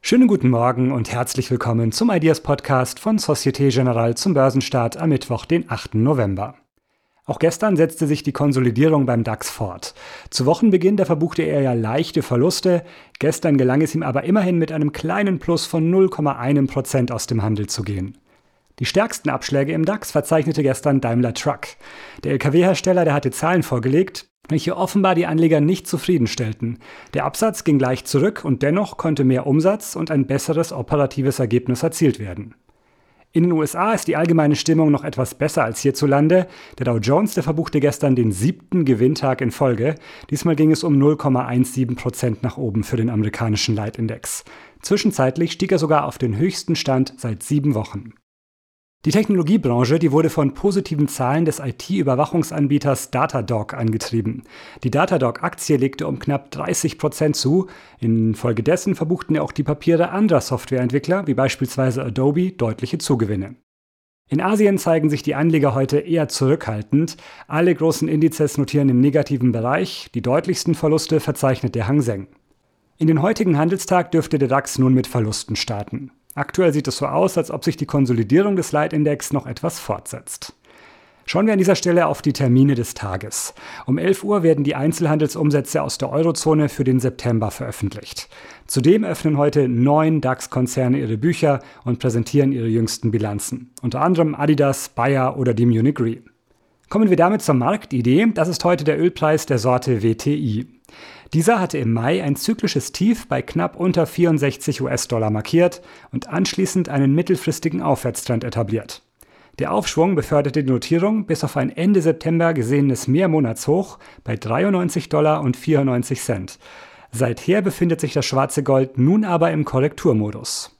Schönen guten Morgen und herzlich willkommen zum Ideas Podcast von Societe Generale zum Börsenstart am Mittwoch, den 8. November. Auch gestern setzte sich die Konsolidierung beim DAX fort. Zu Wochenbeginn da verbuchte er ja leichte Verluste, gestern gelang es ihm aber immerhin mit einem kleinen Plus von 0,1% aus dem Handel zu gehen. Die stärksten Abschläge im DAX verzeichnete gestern Daimler Truck. Der Lkw-Hersteller, der hatte Zahlen vorgelegt, welche offenbar die Anleger nicht zufriedenstellten. Der Absatz ging leicht zurück und dennoch konnte mehr Umsatz und ein besseres operatives Ergebnis erzielt werden. In den USA ist die allgemeine Stimmung noch etwas besser als hierzulande. Der Dow Jones, der verbuchte gestern den siebten Gewinntag in Folge. Diesmal ging es um 0,17 Prozent nach oben für den amerikanischen Leitindex. Zwischenzeitlich stieg er sogar auf den höchsten Stand seit sieben Wochen. Die Technologiebranche, die wurde von positiven Zahlen des IT-Überwachungsanbieters Datadog angetrieben. Die Datadog-Aktie legte um knapp 30 Prozent zu. Infolgedessen verbuchten auch die Papiere anderer Softwareentwickler, wie beispielsweise Adobe, deutliche Zugewinne. In Asien zeigen sich die Anleger heute eher zurückhaltend. Alle großen Indizes notieren im negativen Bereich. Die deutlichsten Verluste verzeichnet der Hang Seng. In den heutigen Handelstag dürfte der DAX nun mit Verlusten starten. Aktuell sieht es so aus, als ob sich die Konsolidierung des Leitindex noch etwas fortsetzt. Schauen wir an dieser Stelle auf die Termine des Tages. Um 11 Uhr werden die Einzelhandelsumsätze aus der Eurozone für den September veröffentlicht. Zudem öffnen heute neun DAX-Konzerne ihre Bücher und präsentieren ihre jüngsten Bilanzen. Unter anderem Adidas, Bayer oder die Munich Re. Kommen wir damit zur Marktidee. Das ist heute der Ölpreis der Sorte WTI. Dieser hatte im Mai ein zyklisches Tief bei knapp unter 64 US-Dollar markiert und anschließend einen mittelfristigen Aufwärtstrend etabliert. Der Aufschwung beförderte die Notierung bis auf ein Ende September gesehenes Mehrmonatshoch bei 93 Dollar und 94 Cent. Seither befindet sich das schwarze Gold nun aber im Korrekturmodus.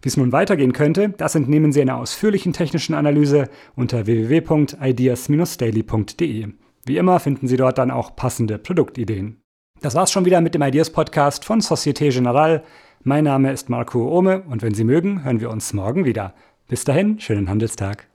Wie es nun weitergehen könnte, das entnehmen Sie einer ausführlichen technischen Analyse unter www.ideas-daily.de. Wie immer finden Sie dort dann auch passende Produktideen. Das war's schon wieder mit dem Ideas Podcast von Societe Generale. Mein Name ist Marco Ohme und wenn Sie mögen, hören wir uns morgen wieder. Bis dahin, schönen Handelstag.